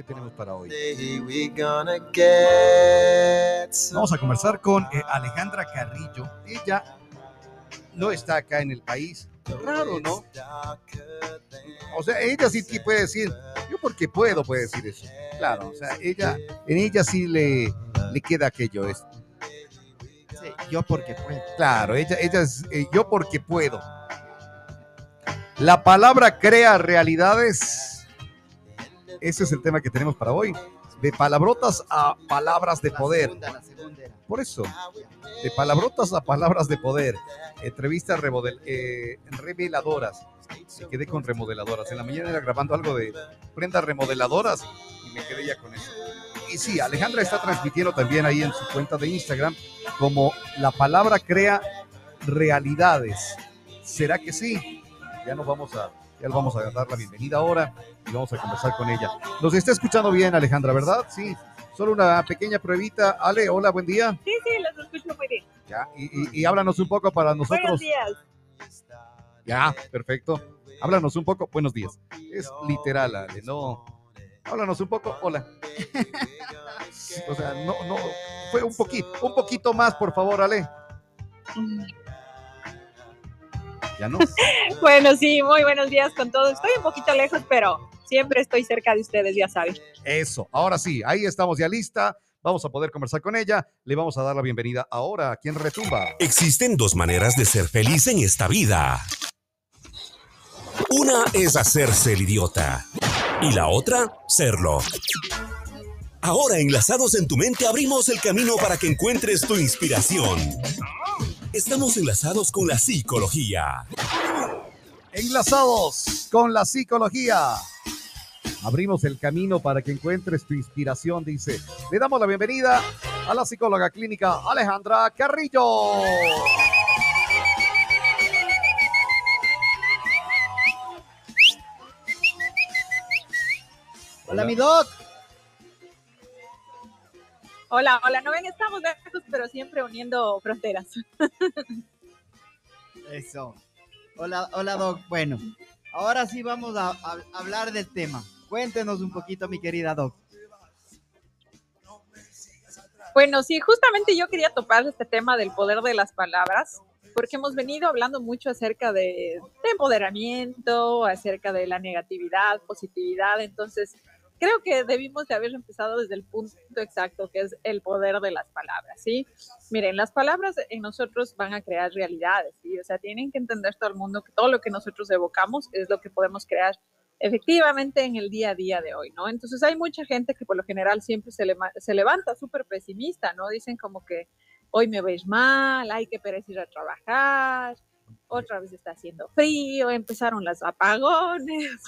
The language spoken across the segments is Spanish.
¿Qué tenemos para hoy? Vamos a conversar con eh, Alejandra Carrillo. Ella no está acá en el país. Raro, ¿no? O sea, ella sí puede decir, yo porque puedo, puede decir eso. Claro, o sea, ella, en ella sí le, le queda aquello. Es, yo porque puedo. Claro, ella, ella es eh, yo porque puedo. La palabra crea realidades. Ese es el tema que tenemos para hoy. De palabrotas a palabras de poder. Por eso, de palabrotas a palabras de poder. Entrevistas eh, reveladoras. Se quedé con remodeladoras. En la mañana era grabando algo de prendas remodeladoras y me quedé ya con eso. Y sí, Alejandra está transmitiendo también ahí en su cuenta de Instagram como la palabra crea realidades. ¿Será que sí? Ya nos vamos a, ya le vamos a dar la bienvenida ahora y vamos a conversar con ella. Nos está escuchando bien, Alejandra, ¿verdad? Sí. Solo una pequeña pruebita. Ale, hola, buen día. Sí, sí, los escucho muy bien. Ya, y, y, háblanos un poco para nosotros. Buenos días. Ya, perfecto. Háblanos un poco. Buenos días. Es literal, Ale, no. Háblanos un poco. Hola. o sea, no, no. Fue un poquito, un poquito más, por favor, Ale. ¿Ya no? bueno, sí, muy buenos días con todos. Estoy un poquito lejos, pero siempre estoy cerca de ustedes, ya saben. Eso, ahora sí, ahí estamos ya lista. Vamos a poder conversar con ella. Le vamos a dar la bienvenida ahora a quien retumba. Existen dos maneras de ser feliz en esta vida. Una es hacerse el idiota y la otra, serlo. Ahora, enlazados en tu mente, abrimos el camino para que encuentres tu inspiración. Estamos enlazados con la psicología. Enlazados con la psicología. Abrimos el camino para que encuentres tu inspiración, dice. Le damos la bienvenida a la psicóloga clínica Alejandra Carrillo. Hola, mi doc. Hola, hola, no ven, estamos lejos, pero siempre uniendo fronteras. Eso. Hola, hola, Doc. Bueno, ahora sí vamos a, hablar del tema. Cuéntenos un poquito, mi querida Doc. Bueno, sí, justamente yo quería topar este tema del poder de las palabras, porque hemos venido hablando mucho acerca de, de empoderamiento, acerca de la negatividad, positividad, entonces creo que debimos de haber empezado desde el punto exacto, que es el poder de las palabras, ¿sí? Miren, las palabras en nosotros van a crear realidades, ¿sí? O sea, tienen que entender todo el mundo que todo lo que nosotros evocamos es lo que podemos crear efectivamente en el día a día de hoy, ¿no? Entonces hay mucha gente que por lo general siempre se, se levanta súper pesimista, ¿no? Dicen como que hoy me veis mal, hay que perecer a trabajar, otra vez está haciendo frío, empezaron las apagones,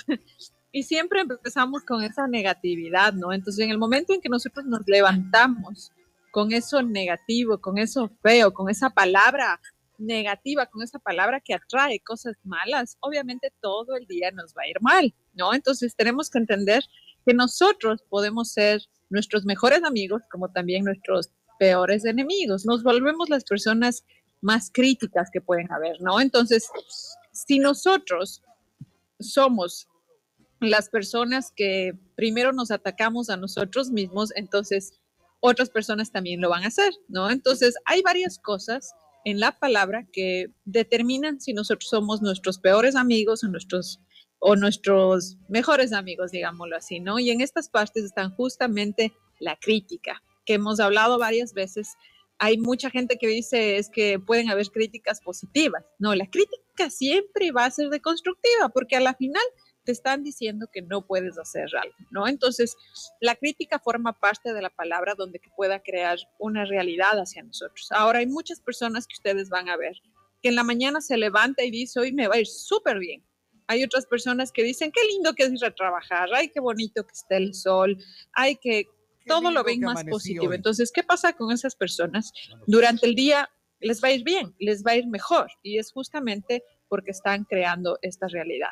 y siempre empezamos con esa negatividad, ¿no? Entonces, en el momento en que nosotros nos levantamos con eso negativo, con eso feo, con esa palabra negativa, con esa palabra que atrae cosas malas, obviamente todo el día nos va a ir mal, ¿no? Entonces, tenemos que entender que nosotros podemos ser nuestros mejores amigos como también nuestros peores enemigos. Nos volvemos las personas más críticas que pueden haber, ¿no? Entonces, si nosotros somos las personas que primero nos atacamos a nosotros mismos, entonces otras personas también lo van a hacer, ¿no? Entonces hay varias cosas en la palabra que determinan si nosotros somos nuestros peores amigos o nuestros o nuestros mejores amigos, digámoslo así, ¿no? Y en estas partes están justamente la crítica, que hemos hablado varias veces. Hay mucha gente que dice es que pueden haber críticas positivas. No, la crítica siempre va a ser deconstructiva, porque a la final te están diciendo que no puedes hacer algo, ¿no? Entonces, la crítica forma parte de la palabra donde que pueda crear una realidad hacia nosotros. Ahora, hay muchas personas que ustedes van a ver que en la mañana se levanta y dice, hoy me va a ir súper bien. Hay otras personas que dicen, qué lindo que es ir a trabajar, ay, qué bonito que esté el sol, ay, que todo lo ven más positivo. Entonces, ¿qué pasa con esas personas? Durante el día les va a ir bien, les va a ir mejor y es justamente porque están creando esta realidad.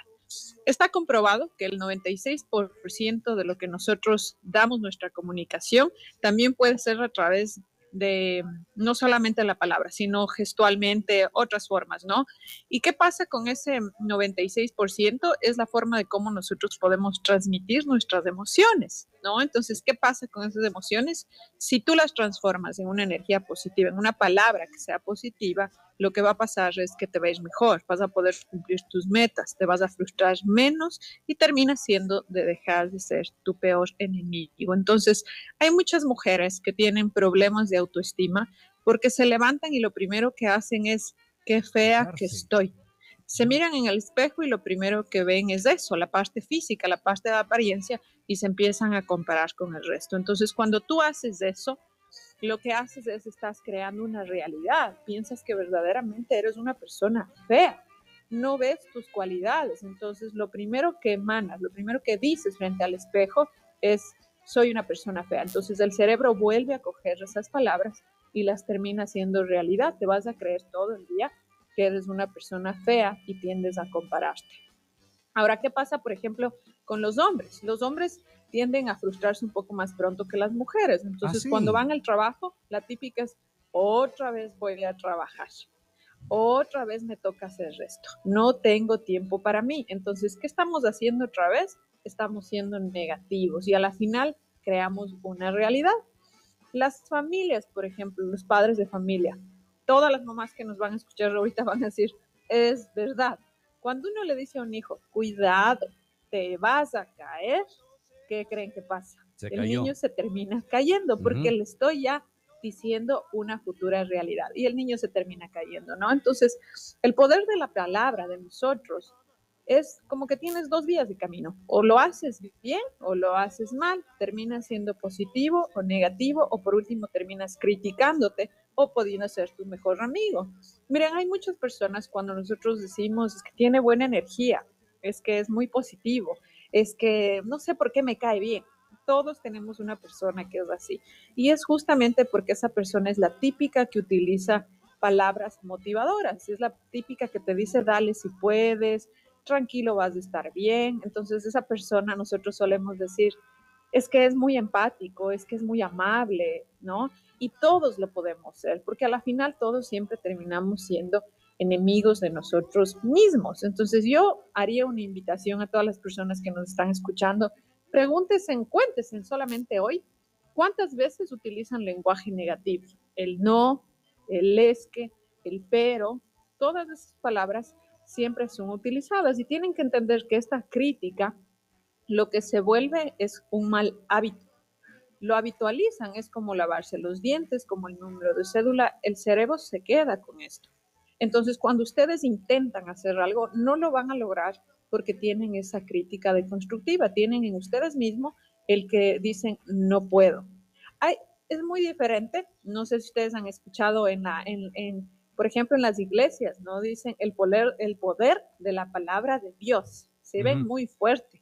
Está comprobado que el 96% de lo que nosotros damos nuestra comunicación también puede ser a través de no solamente la palabra, sino gestualmente, otras formas, ¿no? ¿Y qué pasa con ese 96%? Es la forma de cómo nosotros podemos transmitir nuestras emociones. ¿No? Entonces, ¿qué pasa con esas emociones? Si tú las transformas en una energía positiva, en una palabra que sea positiva, lo que va a pasar es que te veis mejor, vas a poder cumplir tus metas, te vas a frustrar menos y terminas siendo de dejar de ser tu peor enemigo. Entonces, hay muchas mujeres que tienen problemas de autoestima porque se levantan y lo primero que hacen es, qué fea que estoy se miran en el espejo y lo primero que ven es eso, la parte física, la parte de apariencia, y se empiezan a comparar con el resto. Entonces, cuando tú haces eso, lo que haces es estás creando una realidad. Piensas que verdaderamente eres una persona fea. No ves tus cualidades. Entonces, lo primero que emanas, lo primero que dices frente al espejo es soy una persona fea. Entonces, el cerebro vuelve a coger esas palabras y las termina haciendo realidad. Te vas a creer todo el día que eres una persona fea y tiendes a compararte. Ahora, ¿qué pasa, por ejemplo, con los hombres? Los hombres tienden a frustrarse un poco más pronto que las mujeres. Entonces, ah, cuando van al trabajo, la típica es, otra vez voy a trabajar, otra vez me toca hacer esto, no tengo tiempo para mí. Entonces, ¿qué estamos haciendo otra vez? Estamos siendo negativos y a la final creamos una realidad. Las familias, por ejemplo, los padres de familia, todas las mamás que nos van a escuchar ahorita van a decir, es verdad. Cuando uno le dice a un hijo, cuidado, te vas a caer, ¿qué creen que pasa? el niño se termina cayendo porque le estoy ya diciendo una futura realidad y el niño se termina cayendo, ¿no? Entonces, el poder de la palabra de nosotros es como que tienes dos vías de camino. O lo haces bien o lo haces mal. Terminas siendo positivo o negativo o por último terminas criticándote o pudiendo ser tu mejor amigo. Miren, hay muchas personas cuando nosotros decimos que tiene buena energía, es que es muy positivo, es que no sé por qué me cae bien. Todos tenemos una persona que es así. Y es justamente porque esa persona es la típica que utiliza palabras motivadoras. Es la típica que te dice, dale si puedes, tranquilo, vas a estar bien. Entonces esa persona nosotros solemos decir, es que es muy empático, es que es muy amable, ¿no? Y todos lo podemos ser, porque a la final todos siempre terminamos siendo enemigos de nosotros mismos. Entonces yo haría una invitación a todas las personas que nos están escuchando, pregúntense, cuéntense solamente hoy, ¿cuántas veces utilizan lenguaje negativo? El no, el es que, el pero, todas esas palabras siempre son utilizadas y tienen que entender que esta crítica lo que se vuelve es un mal hábito. Lo habitualizan, es como lavarse los dientes, como el número de cédula, el cerebro se queda con esto. Entonces, cuando ustedes intentan hacer algo, no lo van a lograr porque tienen esa crítica deconstructiva, tienen en ustedes mismos el que dicen no puedo. Hay, es muy diferente, no sé si ustedes han escuchado en la, en, en por ejemplo, en las iglesias, ¿no? Dicen el poder, el poder de la palabra de Dios. Se ven muy fuerte.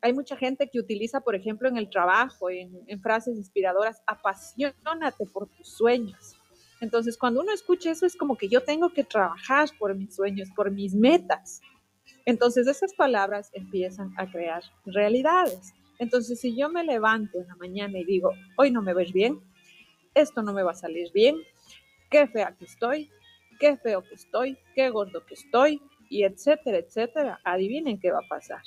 Hay mucha gente que utiliza, por ejemplo, en el trabajo, en, frases inspiradoras, apasionate por tus sueños. Entonces, cuando uno escucha eso, es como que yo tengo que trabajar por mis sueños, por mis metas. Entonces, esas palabras empiezan a crear realidades. Entonces, si yo me levanto en la mañana y digo, hoy no me ves bien, esto no me va a salir bien, qué fea que estoy, qué feo que estoy, qué gordo que estoy, y etcétera, etcétera, adivinen qué va a pasar.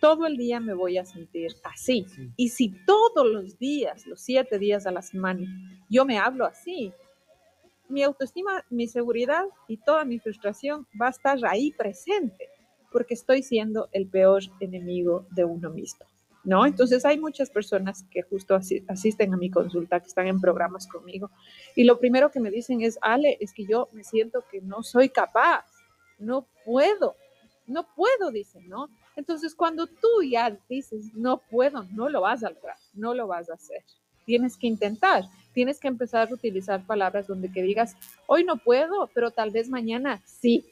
Todo el día me voy a sentir así. Y si todos los días, los siete días a la semana, yo me hablo así, mi autoestima, mi seguridad y toda mi frustración va a estar ahí presente, porque estoy siendo el peor enemigo de uno mismo. ¿no? Entonces hay muchas personas que justo asisten a mi consulta, que están en programas conmigo, y lo primero que me dicen es, Ale, es que yo me siento que no soy capaz, no puedo, no puedo, dicen, ¿no? Entonces cuando tú ya dices, no puedo, no lo vas a lograr, no lo vas a hacer. Tienes que intentar, tienes que empezar a utilizar palabras donde que digas, hoy no puedo, pero tal vez mañana sí.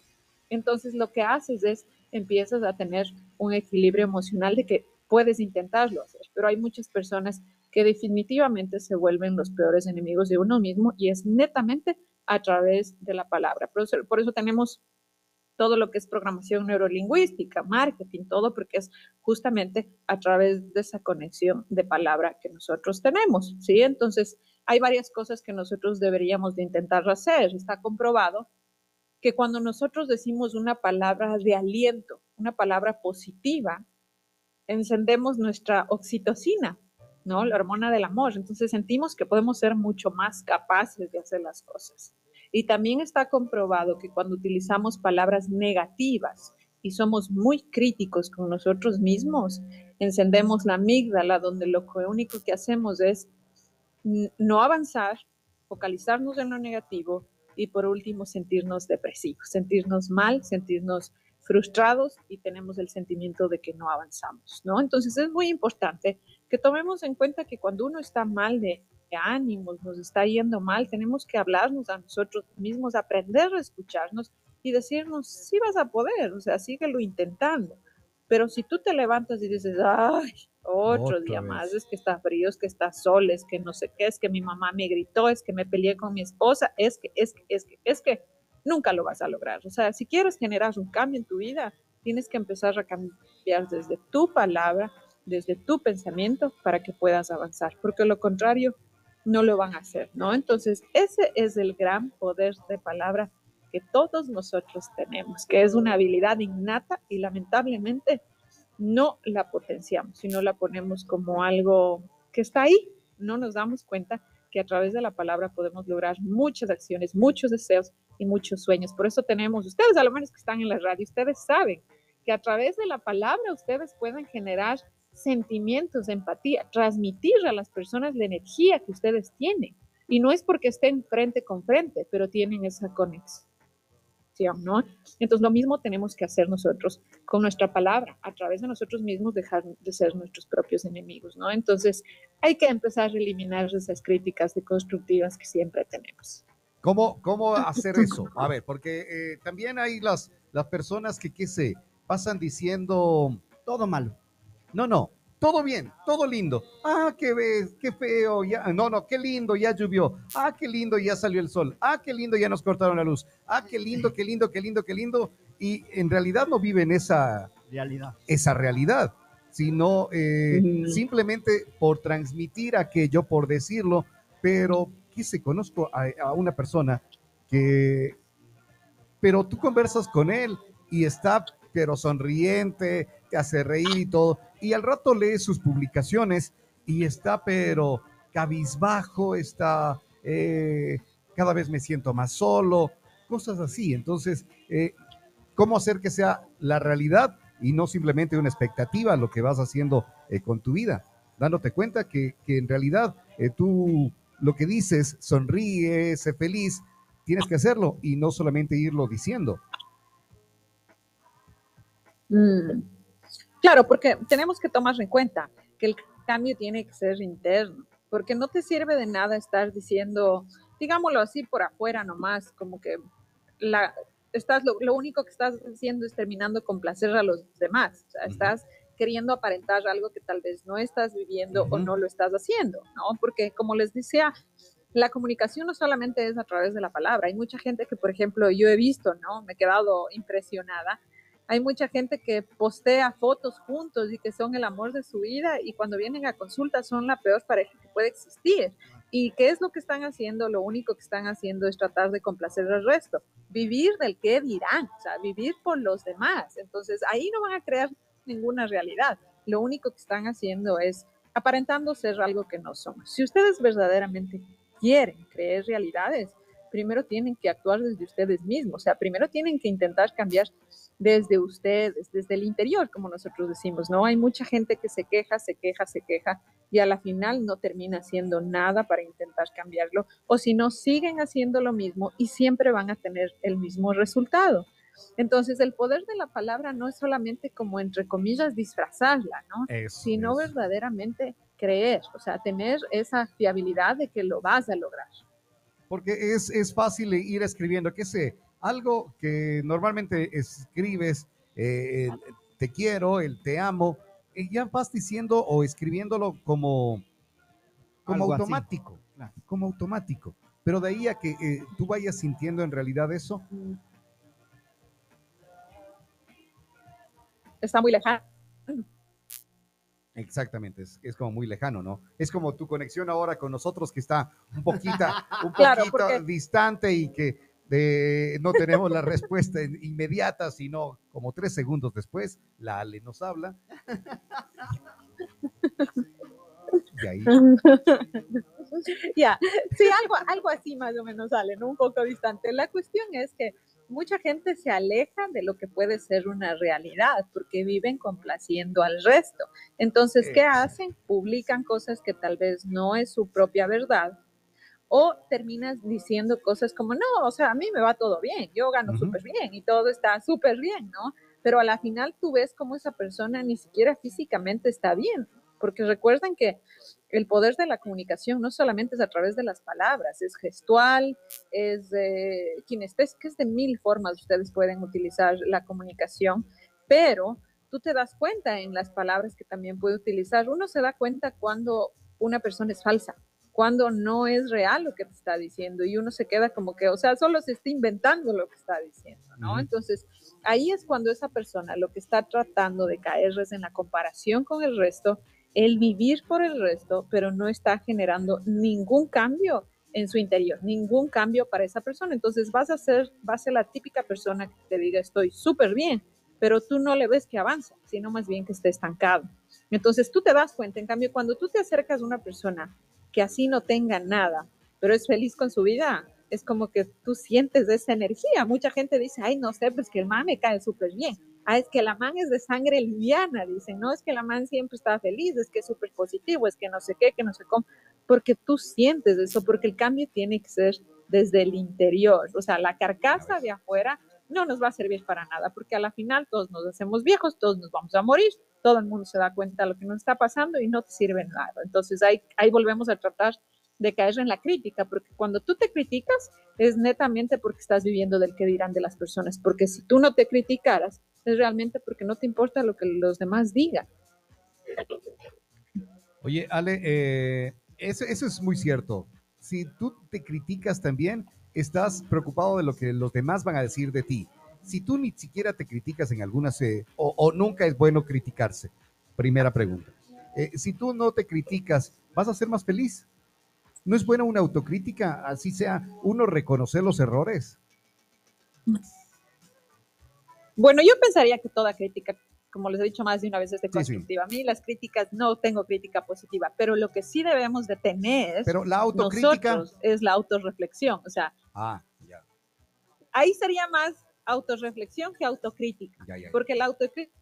Entonces lo que haces es, empiezas a tener un equilibrio emocional de que puedes intentarlo hacer, pero hay muchas personas que definitivamente se vuelven los peores enemigos de uno mismo y es netamente a través de la palabra. Por eso, por eso tenemos todo lo que es programación neurolingüística, marketing, todo, porque es justamente a través de esa conexión de palabra que nosotros tenemos, ¿sí? Entonces, hay varias cosas que nosotros deberíamos de intentar hacer. Está comprobado que cuando nosotros decimos una palabra de aliento, una palabra positiva, encendemos nuestra oxitocina. ¿no? La hormona del amor. Entonces sentimos que podemos ser mucho más capaces de hacer las cosas. Y también está comprobado que cuando utilizamos palabras negativas y somos muy críticos con nosotros mismos, encendemos la amígdala donde lo único que hacemos es no avanzar, focalizarnos en lo negativo y por último sentirnos depresivos, sentirnos mal, sentirnos frustrados y tenemos el sentimiento de que no avanzamos, ¿no? Entonces es muy importante que tomemos en cuenta que cuando uno está mal de, ánimos, nos está yendo mal, tenemos que hablarnos a nosotros mismos, aprender a escucharnos y decirnos, sí vas a poder, o sea, síguelo intentando. Pero si tú te levantas y dices, ay, otro día más, es que está frío, es que está sol, es que no sé qué, es que mi mamá me gritó, es que me peleé con mi esposa, es que, es que, es que, es que, nunca lo vas a lograr. O sea, si quieres generar un cambio en tu vida, tienes que empezar a cambiar desde tu palabra, desde tu pensamiento, para que puedas avanzar, porque lo contrario no lo van a hacer, ¿no? Entonces, ese es el gran poder de palabra que todos nosotros tenemos, que es una habilidad innata y lamentablemente no la potenciamos, sino la ponemos como algo que está ahí. No nos damos cuenta que a través de la palabra podemos lograr muchas acciones, muchos deseos y muchos sueños. Por eso tenemos, ustedes a lo menos que están en la radio, ustedes saben que a través de la palabra ustedes pueden generar sentimientos, de empatía, transmitir a las personas la energía que ustedes tienen. Y no es porque estén frente con frente, pero tienen esa conexión. ¿no? Entonces lo mismo tenemos que hacer nosotros con nuestra palabra, a través de nosotros mismos dejar de ser nuestros propios enemigos, ¿no? Entonces hay que empezar a eliminar esas críticas deconstructivas que siempre tenemos. ¿Cómo, cómo hacer eso? A ver, porque eh, también hay las, las personas que, qué sé, pasan diciendo... Todo malo. No, no, todo bien, todo lindo. Ah, qué ves, qué feo, ya, no, no, qué lindo, ya llovió. Ah, qué lindo, ya salió el sol. Ah, qué lindo, ya nos cortaron la luz. Ah, qué lindo, qué lindo, qué lindo, qué lindo. Y en realidad no viven esa realidad, esa realidad sino eh, simplemente por transmitir aquello, por decirlo, pero quise, conozco a, a una persona que, pero tú conversas con él y está, pero sonriente, te hace reír y todo, y al rato lee sus publicaciones y está pero cabizbajo, está eh, cada vez me siento más solo, cosas así. Entonces, eh, ¿cómo hacer que sea la realidad y no simplemente una expectativa lo que vas haciendo eh, con tu vida? Dándote cuenta que, en realidad tú lo que dices, sonríe, sé feliz, tienes que hacerlo y no solamente irlo diciendo. Mm. Claro, porque tenemos que tomar en cuenta que el cambio tiene que ser interno, porque no te sirve de nada estar diciendo, digámoslo así, por afuera nomás, como que la, estás, lo, único que estás haciendo es terminando con placer a los demás, o sea, estás queriendo aparentar algo que tal vez no estás viviendo o no lo estás haciendo, ¿no? Porque como les decía, la comunicación no solamente es a través de la palabra, hay mucha gente que, por ejemplo, yo he visto, ¿no? Me he quedado impresionada hay mucha gente que postea fotos juntos y que son el amor de su vida y cuando vienen a consulta son la peor pareja que puede existir. ¿Y qué es lo que están haciendo? Lo único que están haciendo es tratar de complacer al resto, vivir del qué dirán, o sea, vivir por los demás. Entonces ahí no van a crear ninguna realidad. Lo único que están haciendo es aparentando ser algo que no somos. Si ustedes verdaderamente quieren creer realidades, primero tienen que actuar desde ustedes mismos, o sea, primero tienen que intentar cambiar desde ustedes, desde el interior, como nosotros decimos, ¿no? Hay mucha gente que se queja, se queja, se queja y a la final no termina haciendo nada para intentar cambiarlo, o si no, siguen haciendo lo mismo y siempre van a tener el mismo resultado. Entonces, el poder de la palabra no es solamente como, entre comillas, disfrazarla, ¿no? Sino verdaderamente creer, o sea, tener esa fiabilidad de que lo vas a lograr porque es, es fácil ir escribiendo, qué sé, algo que normalmente escribes, eh, te quiero, el te amo, y ya vas diciendo o escribiéndolo como, como automático, como automático. Pero de ahí a que eh, tú vayas sintiendo en realidad eso. Está muy lejano. Exactamente, es, como muy lejano, ¿no? Es como tu conexión ahora con nosotros que está un poquito, un poquito distante y que no tenemos la respuesta inmediata, sino como tres segundos después, la Ale nos habla. de ahí. ya, sí, algo, algo así más o menos sale, ¿no? Un poco distante. La cuestión es que mucha gente se aleja de lo que puede ser una realidad porque viven complaciendo al resto. Entonces, ¿qué hacen? Publican cosas que tal vez no es su propia verdad o terminas diciendo cosas como, no, o sea, a mí me va todo bien, yo gano súper bien y todo está súper bien, ¿no? Pero a la final tú ves cómo esa persona ni siquiera físicamente está bien, porque recuerden que el poder de la comunicación no solamente es a través de las palabras, es gestual, es de kinestésico, es de mil formas ustedes pueden utilizar la comunicación, pero tú te das cuenta en las palabras que también puede utilizar. Uno se da cuenta cuando una persona es falsa, cuando no es real lo que te está diciendo y uno se queda como que, o sea, solo se está inventando lo que está diciendo, ¿no? Entonces, ahí es cuando esa persona lo que está tratando de caer es en la comparación con el resto el vivir por el resto, pero no está generando ningún cambio en su interior, ningún cambio para esa persona. Entonces vas a ser, va a ser la típica persona que te diga estoy súper bien, pero tú no le ves que avanza, sino más bien que esté estancado. Entonces tú te das cuenta, en cambio, cuando tú te acercas a una persona que así no tenga nada, pero es feliz con su vida, es como que tú sientes esa energía. Mucha gente dice, ay, no sé, pues que el man me cae súper bien ah, es que la man es de sangre liviana, dicen, no es que la man siempre está feliz, es que es súper positivo, es que no sé qué, que no sé cómo, porque tú sientes eso, porque el cambio tiene que ser desde el interior, o sea, la carcasa de afuera no nos va a servir para nada, porque a la final todos nos hacemos viejos, todos nos vamos a morir, todo el mundo se da cuenta de lo que nos está pasando y no te sirve nada. Entonces ahí, volvemos a tratar de caer en la crítica, porque cuando tú te criticas es netamente porque estás viviendo del que dirán de las personas, porque si tú no te criticaras, es realmente porque no te importa lo que los demás digan. Oye, Ale, eh, eso es muy cierto. Si tú te criticas también, estás preocupado de lo que los demás van a decir de ti. Si tú ni siquiera te criticas en algunas, eh, o, nunca es bueno criticarse, primera pregunta. Eh, si tú no te criticas, ¿vas a ser más feliz? ¿No es buena una autocrítica? Así sea, uno reconocer los errores. Bueno, yo pensaría que toda crítica, como les he dicho más de una vez, es de constructiva. A mí las críticas no tengo crítica positiva, pero lo que sí debemos de tener pero la autocrítica es la autorreflexión. O sea, ah, ya. ahí sería más autorreflexión que autocrítica, porque la autocrítica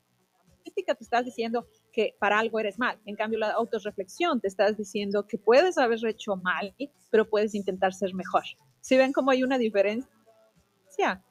te estás diciendo que para algo eres mal. En cambio, la autorreflexión te estás diciendo que puedes haber hecho mal, pero puedes intentar ser mejor. Si ven cómo hay una diferencia?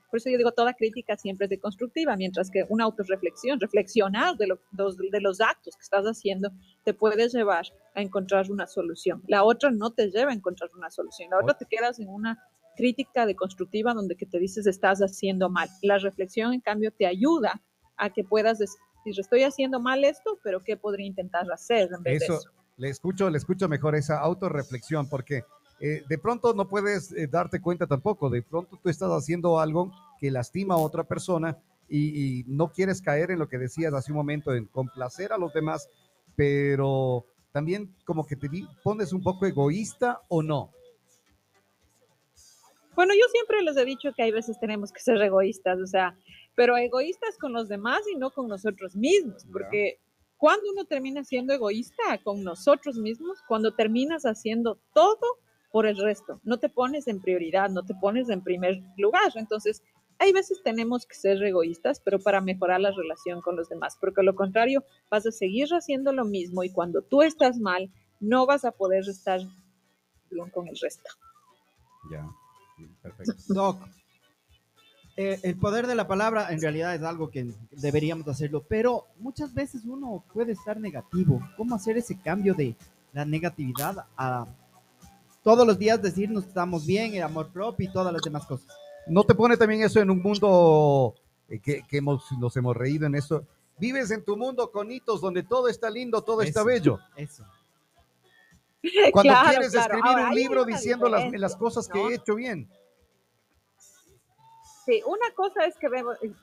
Por eso yo digo, toda crítica siempre es deconstructiva, mientras que una autorreflexión, reflexionar de, de los actos que estás haciendo, te puede llevar a encontrar una solución. La otra no te lleva a encontrar una solución. La otra te quedas en una crítica deconstructiva donde que te dices estás haciendo mal. La reflexión, en cambio, te ayuda a que puedas decir, estoy haciendo mal esto, pero ¿qué podría intentar hacer en vez eso, de eso? Le escucho, le escucho mejor esa autorreflexión, porque eh, de pronto no puedes eh, darte cuenta tampoco, de pronto tú estás haciendo algo que lastima a otra persona y, no quieres caer en lo que decías hace un momento, en complacer a los demás, pero también como que te pones un poco egoísta o no. Bueno, yo siempre les he dicho que hay veces tenemos que ser egoístas, o sea, pero egoístas con los demás y no con nosotros mismos, porque cuando uno termina siendo egoísta con nosotros mismos, cuando terminas haciendo todo por el resto. No te pones en prioridad, no te pones en primer lugar. Entonces, hay veces tenemos que ser egoístas, pero para mejorar la relación con los demás, porque lo contrario, vas a seguir haciendo lo mismo y cuando tú estás mal, no vas a poder estar bien con el resto. Ya, perfecto. Doc, eh, el poder de la palabra en realidad es algo que deberíamos hacerlo, pero muchas veces uno puede estar negativo. ¿Cómo hacer ese cambio de la negatividad a todos los días decirnos que estamos bien, el amor propio y todas las demás cosas. ¿No te pone también eso en un mundo eh, que, hemos, nos hemos reído en eso? Vives en tu mundo con hitos donde todo está lindo, todo está bello. Eso. Cuando quieres escribir un libro diciendo las, las, cosas que he hecho bien. Sí, una cosa es que,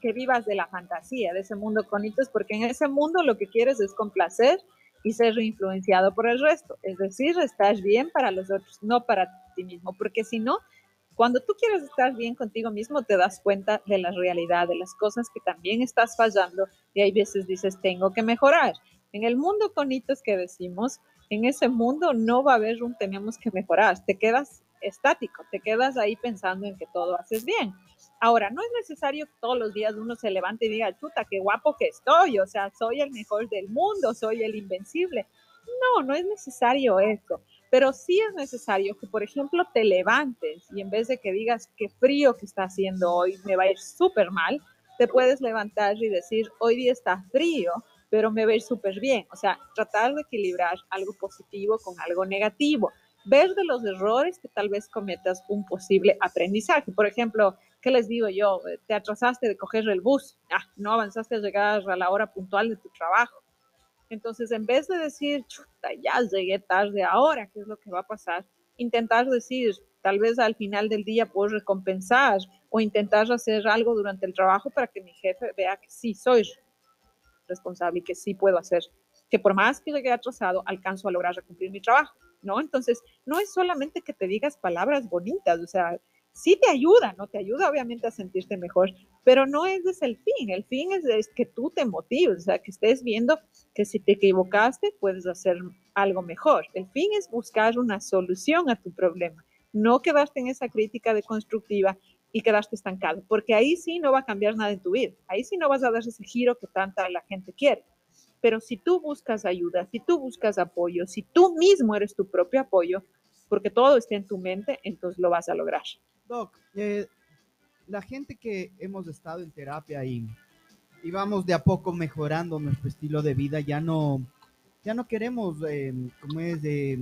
que vivas de la fantasía, de ese mundo con hitos, porque en ese mundo lo que quieres es complacer y ser influenciado por el resto. Es decir, estás bien para los otros, no para ti mismo, porque si no, cuando tú quieres estar bien contigo mismo, te das cuenta de la realidad, de las cosas que también estás fallando y hay veces dices, tengo que mejorar. En el mundo con hitos que decimos, en ese mundo no va a haber un tenemos que mejorar, te quedas estático, te quedas ahí pensando en que todo haces bien. Ahora, no es necesario que todos los días uno se levante y diga, chuta, qué guapo que estoy, o sea, soy el mejor del mundo, soy el invencible. No, no es necesario eso, pero sí es necesario que, por ejemplo, te levantes y en vez de que digas qué frío que está haciendo hoy, me va a ir súper mal, te puedes levantar y decir, hoy día está frío, pero me va a ir súper bien. O sea, tratar de equilibrar algo positivo con algo negativo. Ver de los errores que tal vez cometas un posible aprendizaje. Por ejemplo, ¿qué les digo yo? Te atrasaste de coger el bus, ah, no avanzaste a llegar a la hora puntual de tu trabajo. Entonces, en vez de decir, chuta, ya llegué tarde ahora, ¿qué es lo que va a pasar? Intentar decir, tal vez al final del día puedo recompensar o intentar hacer algo durante el trabajo para que mi jefe vea que sí soy responsable y que sí puedo hacer, que por más que llegue atrasado, alcanzo a lograr cumplir mi trabajo, ¿no? Entonces, no es solamente que te digas palabras bonitas, o sea, sí te ayuda, ¿no? Te ayuda obviamente a sentirte mejor, pero no ese es el fin. El fin es, es, que tú te motives, o sea, que estés viendo que si te equivocaste puedes hacer algo mejor. El fin es buscar una solución a tu problema, no quedarte en esa crítica deconstructiva y quedaste estancado, porque ahí sí no va a cambiar nada en tu vida, ahí sí no vas a dar ese giro que tanta la gente quiere. Pero si tú buscas ayuda, si tú buscas apoyo, si tú mismo eres tu propio apoyo, porque todo está en tu mente, entonces lo vas a lograr. Doc, eh, la gente que hemos estado en terapia y, y, vamos de a poco mejorando nuestro estilo de vida, ya no, ya no queremos, eh, como es, de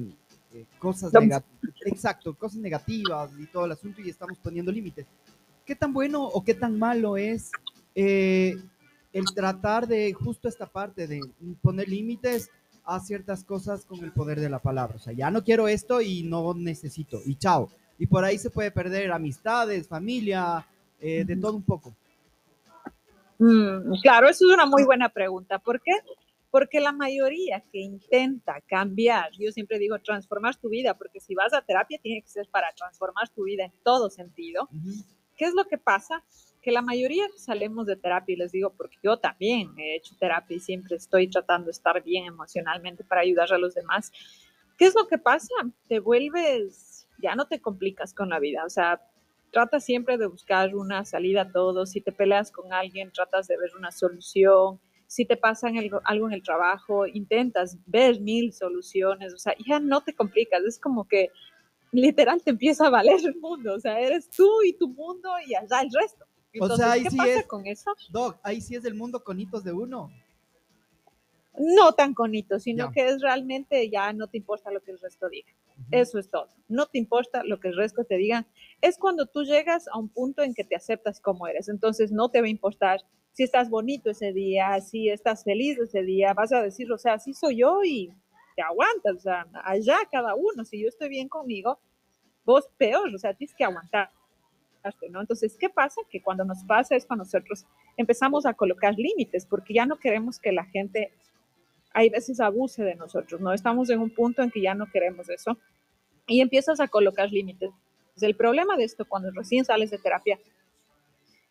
eh, cosas negativas, exacto, cosas negativas y todo el asunto y estamos poniendo límites. ¿Qué tan bueno o qué tan malo es eh, el tratar de justo esta parte de poner límites a ciertas cosas con el poder de la palabra? O sea, ya no quiero esto y no necesito y chao y por ahí se puede perder amistades, familia, eh, de todo un poco. Mm, claro, eso es una muy buena pregunta. ¿Por qué? Porque la mayoría que intenta cambiar, yo siempre digo transformar tu vida, porque si vas a terapia tiene que ser para transformar tu vida en todo sentido. ¿Qué es lo que pasa? Que la mayoría salimos de terapia, y les digo porque yo también he hecho terapia y siempre estoy tratando de estar bien emocionalmente para ayudar a los demás. ¿Qué es lo que pasa? Te vuelves ya no te complicas con la vida, o sea, trata siempre de buscar una salida a todo, si te peleas con alguien, tratas de ver una solución, si te pasa algo, en el trabajo, intentas ver mil soluciones, o sea, ya no te complicas, es como que literal te empieza a valer el mundo, o sea, eres tú y tu mundo y allá el resto. o sea, ahí ¿qué sí pasa es, con eso? Doc, ahí sí es el mundo con hitos de uno. No tan con hitos, sino Ya. que es realmente ya no te importa lo que el resto diga. Eso es todo. No te importa lo que el resto te diga. Es cuando tú llegas a un punto en que te aceptas como eres. Entonces no te va a importar si estás bonito ese día, si estás feliz ese día. Vas a decir, o sea, así soy yo y te aguantas. O sea, allá cada uno. Si yo estoy bien conmigo, vos peor. O sea, tienes que aguantar. ¿no? Entonces, ¿qué pasa? Que cuando nos pasa es cuando nosotros empezamos a colocar límites, porque ya no queremos que la gente, hay veces abuse de nosotros, ¿no? Estamos en un punto en que ya no queremos eso y empiezas a colocar límites. El problema de esto cuando recién sales de terapia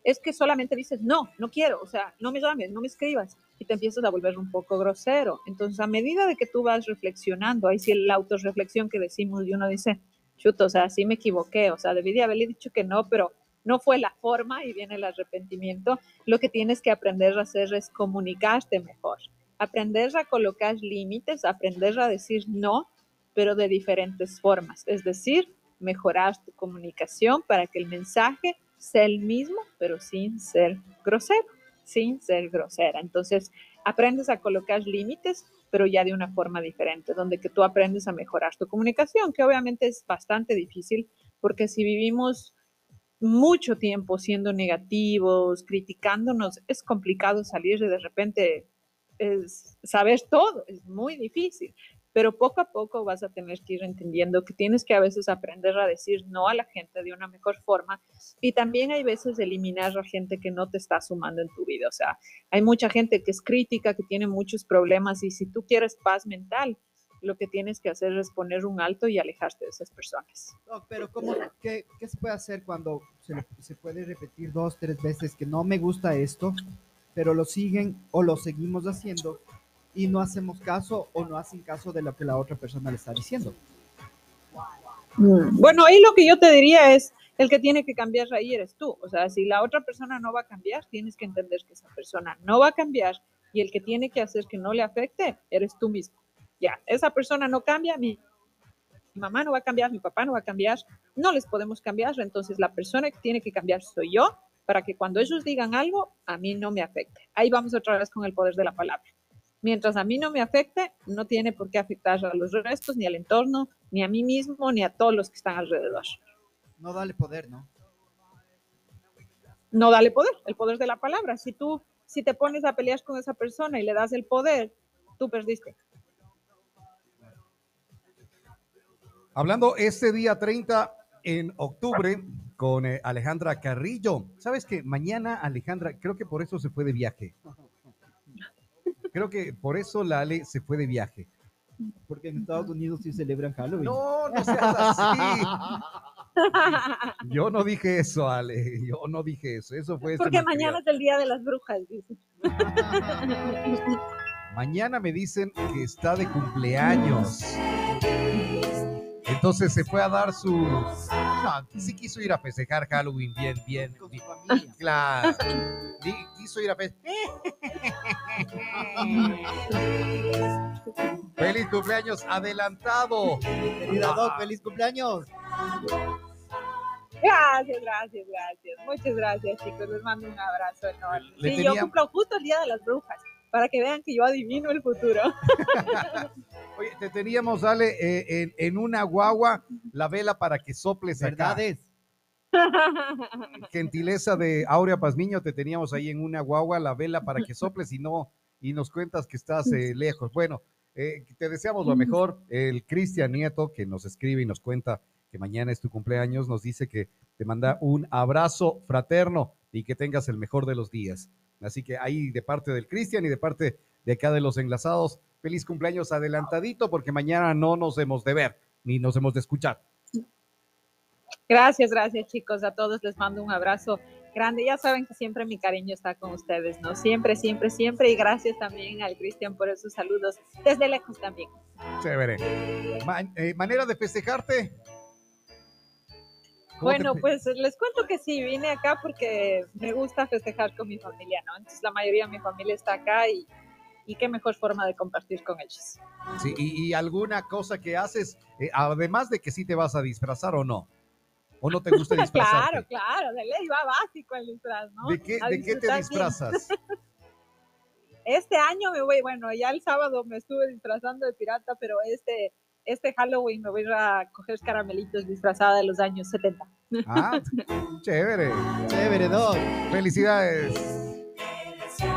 es que solamente dices, no, no quiero, o sea, no me llames, no me escribas, y te empiezas a volver un poco grosero. Entonces, a medida de que tú vas reflexionando, ahí sí la autorreflexión que decimos y uno dice, chuto, o sea, sí me equivoqué, o sea, debí de haberle dicho que no, pero no fue la forma y viene el arrepentimiento. Lo que tienes que aprender a hacer es comunicarte mejor, aprender a colocar límites, aprender a decir no, pero de diferentes formas. Es decir, mejorar tu comunicación para que el mensaje sea el mismo, pero sin ser grosero, sin ser grosera. Entonces, aprendes a colocar límites, pero ya de una forma diferente, donde que tú aprendes a mejorar tu comunicación, que obviamente es bastante difícil, porque si vivimos mucho tiempo siendo negativos, criticándonos, es complicado salir de repente, es saber todo, es muy difícil pero poco a poco vas a tener que ir entendiendo que tienes que a veces aprender a decir no a la gente de una mejor forma y también hay veces eliminar a gente que no te está sumando en tu vida. O sea, hay mucha gente que es crítica, que tiene muchos problemas y si tú quieres paz mental, lo que tienes que hacer es poner un alto y alejarte de esas personas. Pero ¿cómo, qué, qué se puede hacer cuando se puede repetir dos, tres veces que no me gusta esto, pero lo siguen o lo seguimos haciendo y no hacemos caso o no hacen caso de lo que la otra persona le está diciendo. Mm. Bueno, ahí lo que yo te diría es, el que tiene que cambiar ahí eres tú. O sea, si la otra persona no va a cambiar, tienes que entender que esa persona no va a cambiar y el que tiene que hacer que no le afecte, eres tú mismo. Ya, esa persona no cambia, mi, mi mamá no va a cambiar, mi papá no va a cambiar, no les podemos cambiar, entonces la persona que tiene que cambiar soy yo para que cuando ellos digan algo, a mí no me afecte. Ahí vamos otra vez con el poder de la palabra. Mientras a mí no me afecte, no tiene por qué afectar a los restos, ni al entorno, ni a mí mismo, ni a todos los que están alrededor. No dale poder, ¿no? No dale poder, el poder de la palabra. Si tú, si te pones a pelear con esa persona y le das el poder, tú perdiste. Hablando este día 30 en octubre con eh, Alejandra Carrillo. ¿Sabes que mañana Alejandra, creo que por eso se fue de viaje? Creo que por eso la Ale se fue de viaje. Porque en Estados Unidos sí celebran Halloween. No, no seas así. Yo no dije eso, Ale. Yo no dije eso. Eso fue. Porque mañana es el día de las brujas, dice. Mañana me dicen que está de cumpleaños. Entonces se fue a dar su. No, sí quiso ir a festejar Halloween bien, bien. Con familia. Claro. Quiso ir a festejar. Feliz cumpleaños adelantado. Querida Doc, feliz cumpleaños. Gracias, gracias, gracias. Muchas gracias, chicos. Les mando un abrazo enorme. Le Sí, tenía- yo cumplo justo el día de las brujas, para que vean que yo adivino el futuro. Oye, te teníamos, Ale, eh, en, en una guagua la vela para que soples. Verdades. Gentileza de Aurea Pazmiño, te teníamos ahí en una guagua la vela para que soples y no y nos cuentas que estás eh, lejos. Bueno, eh, te deseamos lo mejor. El Cristian Nieto, que nos escribe y nos cuenta que mañana es tu cumpleaños, nos dice que te manda un abrazo fraterno y que tengas el mejor de los días. Así que ahí de parte del Cristian y de parte de acá de los enlazados, feliz cumpleaños adelantadito porque mañana no nos hemos de ver ni nos hemos de escuchar. Gracias, gracias, chicos. A todos les mando un abrazo grande. Ya saben que siempre mi cariño está con ustedes, ¿no? Siempre, siempre, siempre. Y gracias también al Cristian por esos saludos desde lejos también. Chévere. Ma- eh, manera de festejarte. ¿Cómo te Bueno, pues les cuento que sí, vine acá porque me gusta festejar con mi familia, ¿no? Entonces la mayoría de mi familia está acá y, y qué mejor forma de compartir con ellos. Sí, y, y alguna cosa que haces, eh, además de que sí te vas a disfrazar o no. ¿O no te gusta disfrazarte? Claro, claro, de ley va básico el disfraz, ¿no? ¿De qué, de qué te disfrazas? Este año me voy, bueno, ya el sábado me estuve disfrazando de pirata, pero este, este Halloween me voy a coger caramelitos disfrazada de los años 70. Ah, chévere. Chévere, Doc. Felicidades.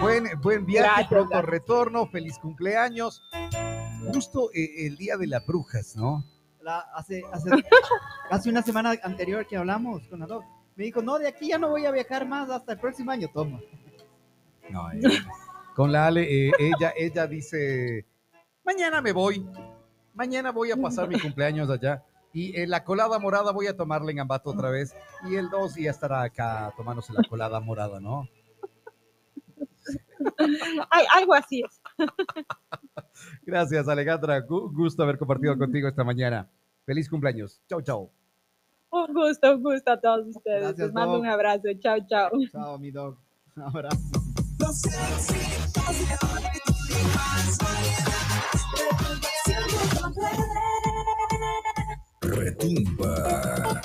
Buen, buen viaje, Gracias, pronto gracias. retorno, feliz cumpleaños. Justo eh, el día de las brujas, ¿no? La- hace, hace, hace una semana anterior que hablamos con la Doc, me dijo, no, de aquí ya no voy a viajar más hasta el próximo año. Toma. No, eh, con la Ale, eh, ella, ella dice, mañana me voy, mañana voy a pasar mi cumpleaños allá y en la colada morada voy a tomarle en Ambato otra vez y el 2 ya estará acá tomándose la colada morada, ¿no? Al- algo así es. Gracias, Alejandra. Gu- gusto haber compartido contigo esta mañana. Feliz cumpleaños. Chau, chau. Un gusto, un gusto a todos ustedes. Gracias, Les mando un abrazo. Chao, chao. Chao, mi. Un abrazo. Retumba.